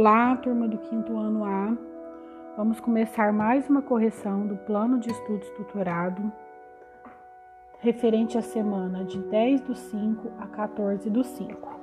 Olá, turma do quinto ano A. Vamos começar mais uma correção do plano de estudos tutorado referente à semana de 10 do 5 a 14 do 5.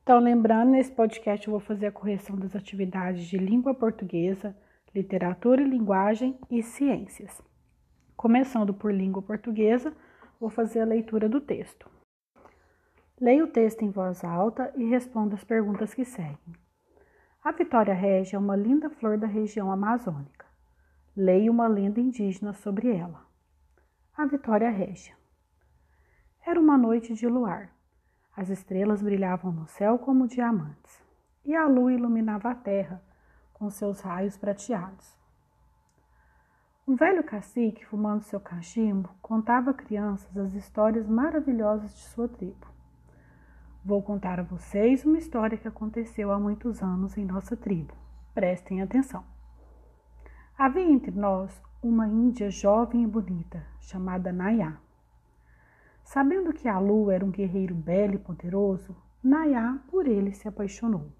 Então, lembrando, nesse podcast eu vou fazer a correção das atividades de língua portuguesa, literatura e linguagem e ciências. Começando por língua portuguesa, vou fazer a leitura do texto. Leia o texto em voz alta e responda as perguntas que seguem. A Vitória Régia é uma linda flor da região amazônica. Leia uma lenda indígena sobre ela. A Vitória Régia. Era uma noite de luar. As estrelas brilhavam no céu como diamantes, e a lua iluminava a terra com seus raios prateados. Um velho cacique, fumando seu cachimbo, contava a crianças as histórias maravilhosas de sua tribo. Vou contar a vocês uma história que aconteceu há muitos anos em nossa tribo. Prestem atenção. Havia entre nós uma índia jovem e bonita, chamada Nayá. Sabendo que Alu era um guerreiro belo e poderoso, Nayá por ele se apaixonou.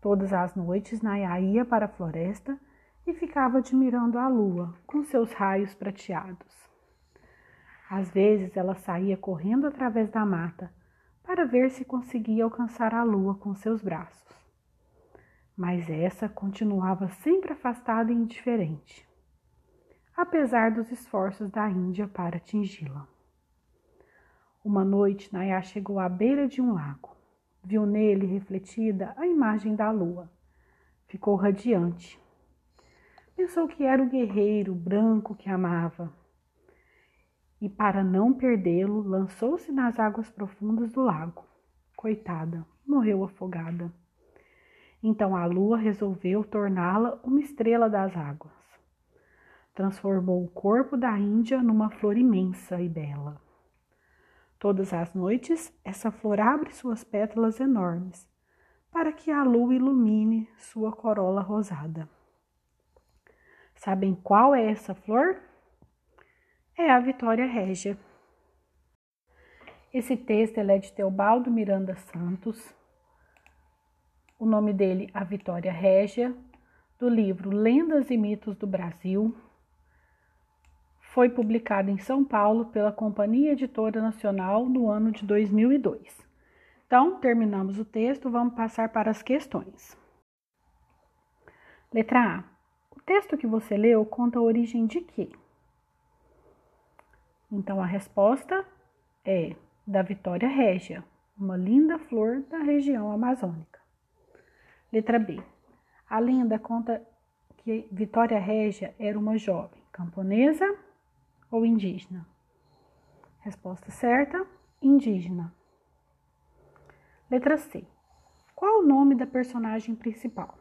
Todas as noites, Nayá ia para a floresta e ficava admirando a lua com seus raios prateados. Às vezes ela saía correndo através da mata para ver se conseguia alcançar a lua com seus braços. Mas essa continuava sempre afastada e indiferente, apesar dos esforços da Índia para atingi-la. Uma noite, Nayá chegou à beira de um lago. Viu nele refletida a imagem da lua. Ficou radiante. Pensou que era o guerreiro branco que amava e, para não perdê-lo, lançou-se nas águas profundas do lago. Coitada, morreu afogada. Então a lua resolveu torná-la uma estrela das águas. Transformou o corpo da Índia numa flor imensa e bela. Todas as noites, essa flor abre suas pétalas enormes para que a lua ilumine sua corola rosada. Sabem qual é essa flor? É a Vitória Régia. Esse texto é de Teobaldo Miranda Santos. O nome dele, A Vitória Régia, do livro Lendas e Mitos do Brasil. Foi publicado em São Paulo pela Companhia Editora Nacional no ano de 2002. Então, terminamos o texto, vamos passar para as questões. Letra A. O texto que você leu conta a origem de quê? Então a resposta é da Vitória Régia, uma linda flor da região amazônica. Letra B. A lenda conta que Vitória Régia era uma jovem camponesa ou indígena? Resposta certa: indígena. Letra C. Qual o nome da personagem principal?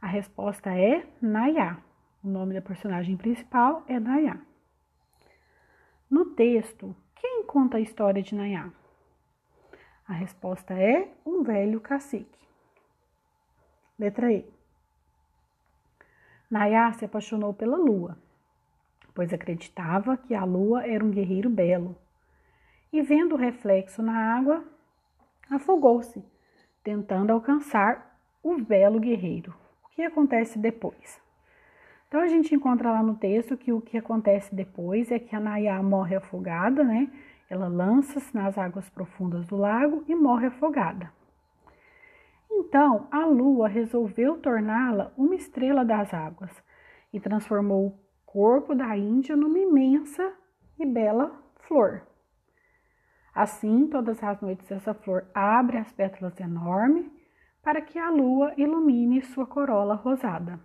A resposta é Nayá. O nome da personagem principal é Nayá. No texto, quem conta a história de Nayá? A resposta é um velho cacique. Letra E. Nayá se apaixonou pela lua, pois acreditava que a lua era um guerreiro belo. E vendo o reflexo na água, afogou-se, tentando alcançar o belo guerreiro. O que acontece depois? Então a gente encontra lá no texto que o que acontece depois é que a Nayá morre afogada, né? Ela lança-se nas águas profundas do lago e morre afogada. Então a lua resolveu torná-la uma estrela das águas e transformou o corpo da Índia numa imensa e bela flor. Assim, todas as noites essa flor abre as pétalas enormes para que a lua ilumine sua corola rosada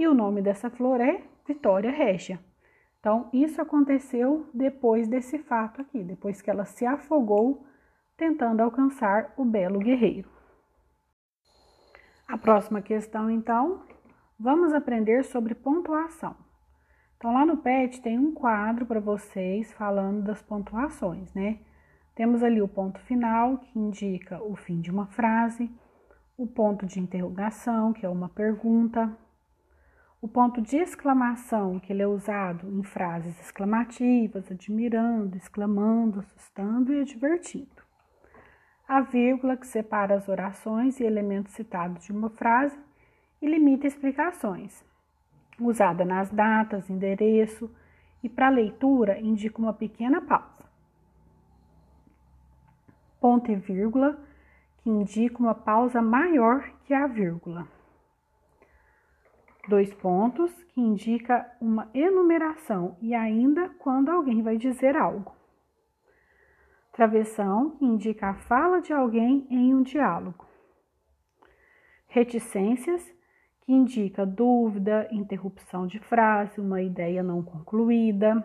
e o nome dessa flor é Vitória Régia. Então, isso aconteceu depois desse fato aqui, depois que ela se afogou tentando alcançar o belo guerreiro. A próxima questão, então, vamos aprender sobre pontuação. Então, lá no PET tem um quadro para vocês falando das pontuações, né? Temos ali o ponto final, que indica o fim de uma frase, o ponto de interrogação, que é uma pergunta, O ponto de exclamação, que ele é usado em frases exclamativas, admirando, exclamando, assustando e advertindo. A vírgula, que separa as orações e elementos citados de uma frase e limita explicações. Usada nas datas, endereço e para leitura indica uma pequena pausa. Ponto e vírgula, que indica uma pausa maior que a vírgula dois pontos, que indica uma enumeração e ainda quando alguém vai dizer algo. Travessão, que indica a fala de alguém em um diálogo. Reticências, que indica dúvida, interrupção de frase, uma ideia não concluída.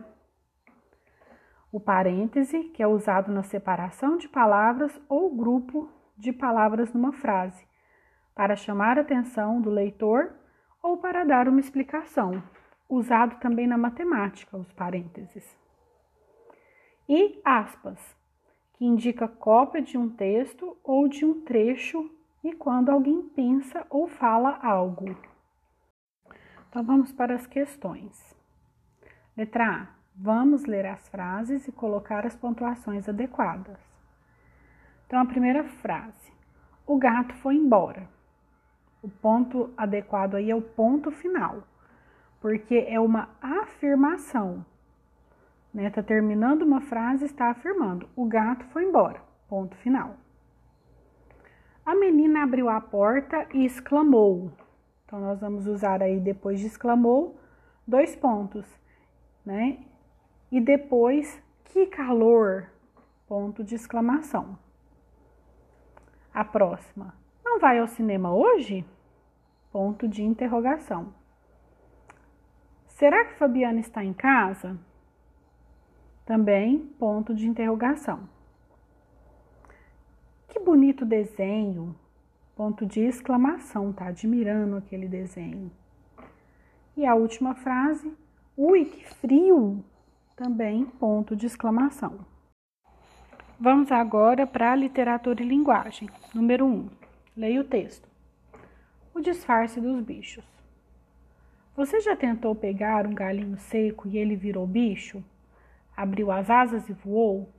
O parêntese, que é usado na separação de palavras ou grupo de palavras numa frase, para chamar a atenção do leitor ou para dar uma explicação, usado também na matemática, os parênteses. E aspas, que indica cópia de um texto ou de um trecho e quando alguém pensa ou fala algo. Então vamos para as questões. Letra A. Vamos ler as frases e colocar as pontuações adequadas. Então a primeira frase: O gato foi embora. O ponto adequado aí é o ponto final, porque é uma afirmação. Né? Tá terminando uma frase, está afirmando: o gato foi embora. Ponto final. A menina abriu a porta e exclamou. Então, nós vamos usar aí depois de exclamou, dois pontos, né? E depois, que calor! Ponto de exclamação. A próxima. Não vai ao cinema hoje? Ponto de interrogação. Será que Fabiana está em casa? Também ponto de interrogação. Que bonito desenho! Ponto de exclamação, tá admirando aquele desenho. E a última frase, ui, que frio! Também ponto de exclamação. Vamos agora para a literatura e linguagem. Número 1. Um, leia o texto. O disfarce dos bichos. Você já tentou pegar um galinho seco e ele virou bicho? Abriu as asas e voou?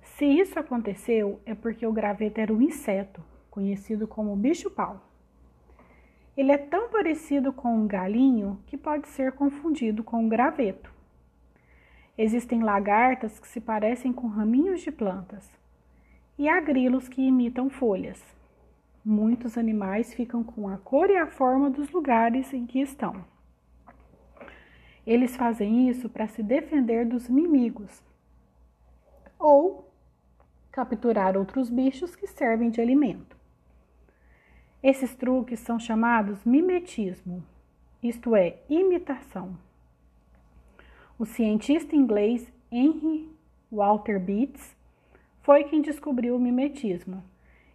Se isso aconteceu, é porque o graveto era um inseto, conhecido como bicho-pau. Ele é tão parecido com um galinho que pode ser confundido com um graveto. Existem lagartas que se parecem com raminhos de plantas e há grilos que imitam folhas. Muitos animais ficam com a cor e a forma dos lugares em que estão. Eles fazem isso para se defender dos inimigos ou capturar outros bichos que servem de alimento. Esses truques são chamados mimetismo, isto é, imitação. O cientista inglês Henry Walter Beats foi quem descobriu o mimetismo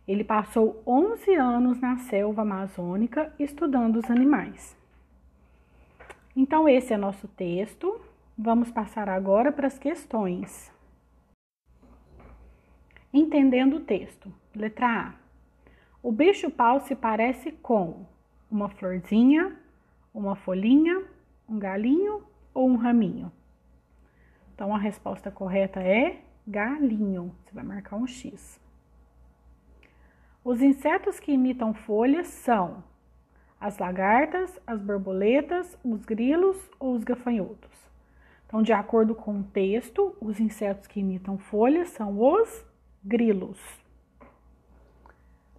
ele passou 11 anos na selva amazônica estudando os animais. Então, esse é nosso texto. Vamos passar agora para as questões. Entendendo o texto. Letra A. O bicho-pau se parece com uma florzinha, uma folhinha, um galinho ou um raminho? Então, a resposta correta é galinho. Você vai marcar um X. Os insetos que imitam folhas são as lagartas, as borboletas, os grilos ou os gafanhotos. Então, de acordo com o texto, os insetos que imitam folhas são os grilos.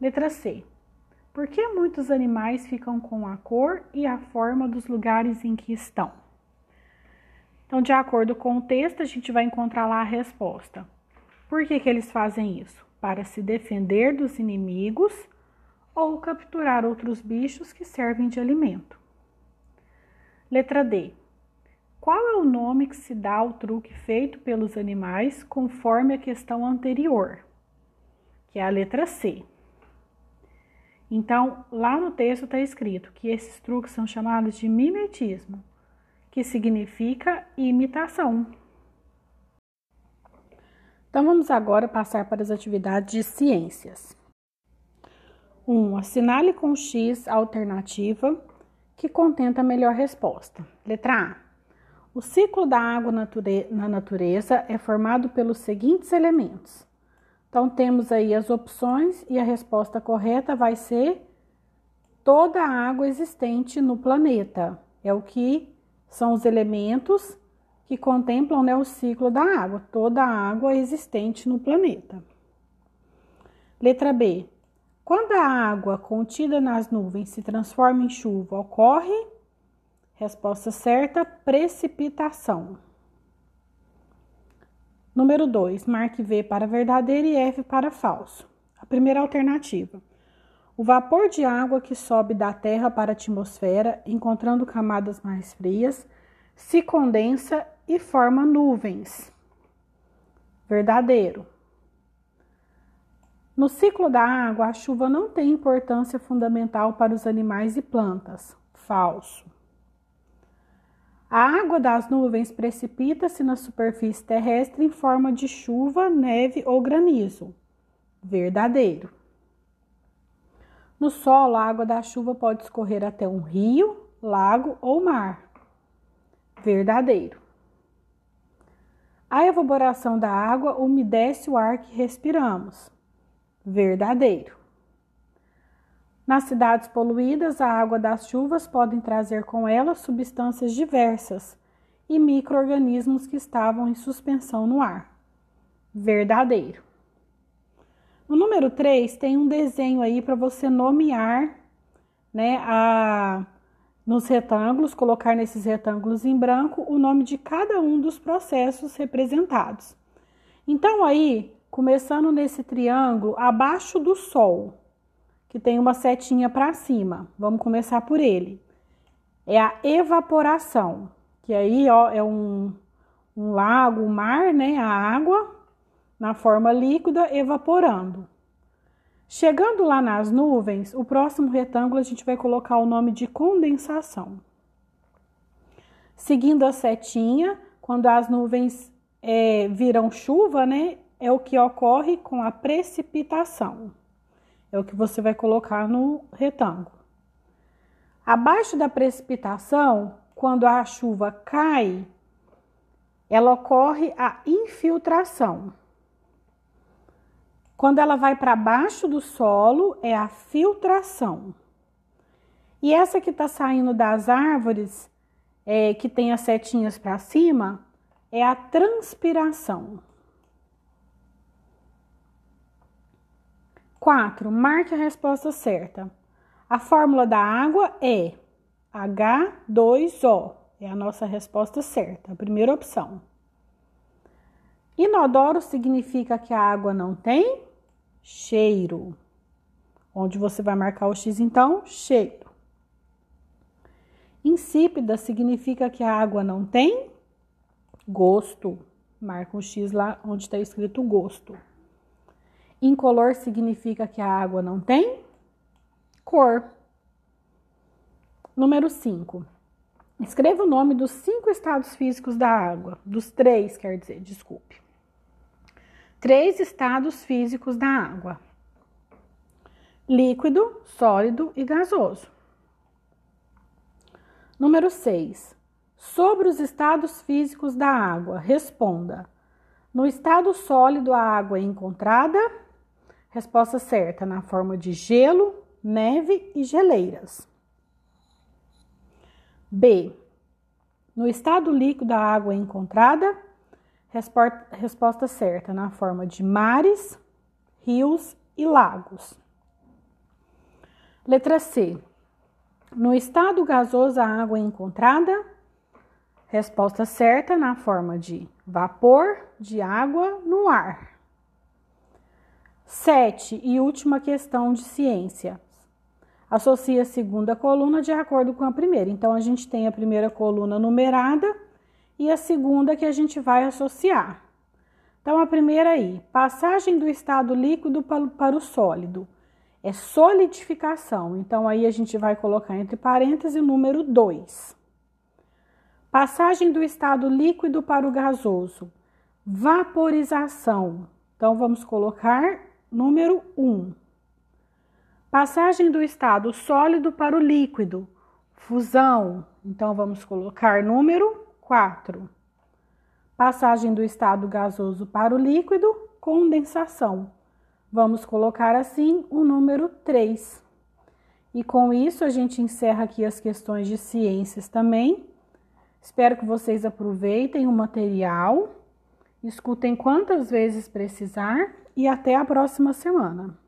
Letra C. Por que muitos animais ficam com a cor e a forma dos lugares em que estão? Então, de acordo com o texto, a gente vai encontrar lá a resposta. Por que, que eles fazem isso? Para se defender dos inimigos ou capturar outros bichos que servem de alimento. Letra D. Qual é o nome que se dá ao truque feito pelos animais conforme a questão anterior? Que é a letra C. Então, lá no texto está escrito que esses truques são chamados de mimetismo, que significa imitação. Então vamos agora passar para as atividades de ciências. 1. Um, assinale com X a alternativa que contenta a melhor resposta. Letra A. O ciclo da água na natureza é formado pelos seguintes elementos. Então, temos aí as opções e a resposta correta vai ser toda a água existente no planeta. É o que são os elementos que contemplam né, o ciclo da água, toda a água existente no planeta. Letra B. Quando a água contida nas nuvens se transforma em chuva, ocorre? Resposta certa: precipitação. Número 2. Marque V para verdadeiro e F para falso. A primeira alternativa. O vapor de água que sobe da Terra para a atmosfera, encontrando camadas mais frias, se condensa e forma nuvens. Verdadeiro. No ciclo da água, a chuva não tem importância fundamental para os animais e plantas. Falso. A água das nuvens precipita-se na superfície terrestre em forma de chuva, neve ou granizo. Verdadeiro. No solo, a água da chuva pode escorrer até um rio, lago ou mar. Verdadeiro. A evaporação da água umedece o ar que respiramos. Verdadeiro. Nas cidades poluídas, a água das chuvas pode trazer com ela substâncias diversas e microorganismos que estavam em suspensão no ar. Verdadeiro. No número 3 tem um desenho aí para você nomear, né, a nos retângulos, colocar nesses retângulos em branco o nome de cada um dos processos representados. Então aí, começando nesse triângulo abaixo do sol, que tem uma setinha para cima. Vamos começar por ele. É a evaporação, que aí ó, é um, um lago, um mar, né? A água na forma líquida evaporando. Chegando lá nas nuvens, o próximo retângulo a gente vai colocar o nome de condensação. Seguindo a setinha, quando as nuvens é, viram chuva, né? É o que ocorre com a precipitação. É o que você vai colocar no retângulo. Abaixo da precipitação, quando a chuva cai, ela ocorre a infiltração. Quando ela vai para baixo do solo, é a filtração. E essa que está saindo das árvores, é, que tem as setinhas para cima, é a transpiração. 4. Marque a resposta certa. A fórmula da água é H2O. É a nossa resposta certa, a primeira opção. Inodoro significa que a água não tem cheiro. Onde você vai marcar o X, então? Cheiro. Insípida significa que a água não tem gosto. Marca um X lá onde está escrito gosto. Incolor significa que a água não tem cor. Número 5. Escreva o nome dos cinco estados físicos da água. Dos três, quer dizer, desculpe. Três estados físicos da água: líquido, sólido e gasoso. Número 6. Sobre os estados físicos da água, responda: no estado sólido, a água é encontrada? Resposta certa: na forma de gelo, neve e geleiras. B. No estado líquido, a água é encontrada? Resposta certa: na forma de mares, rios e lagos. Letra C. No estado gasoso, a água é encontrada? Resposta certa: na forma de vapor de água no ar. Sete e última questão de ciência. Associa a segunda coluna de acordo com a primeira. Então, a gente tem a primeira coluna numerada e a segunda que a gente vai associar. Então, a primeira aí, passagem do estado líquido para o sólido, é solidificação. Então, aí a gente vai colocar entre parênteses o número 2. Passagem do estado líquido para o gasoso, vaporização. Então, vamos colocar Número 1. Passagem do estado sólido para o líquido, Fusão, então vamos colocar número 4. Passagem do estado gasoso para o líquido, condensação. Vamos colocar assim o número 3. E com isso a gente encerra aqui as questões de ciências também. Espero que vocês aproveitem o material, escutem quantas vezes precisar e até a próxima semana.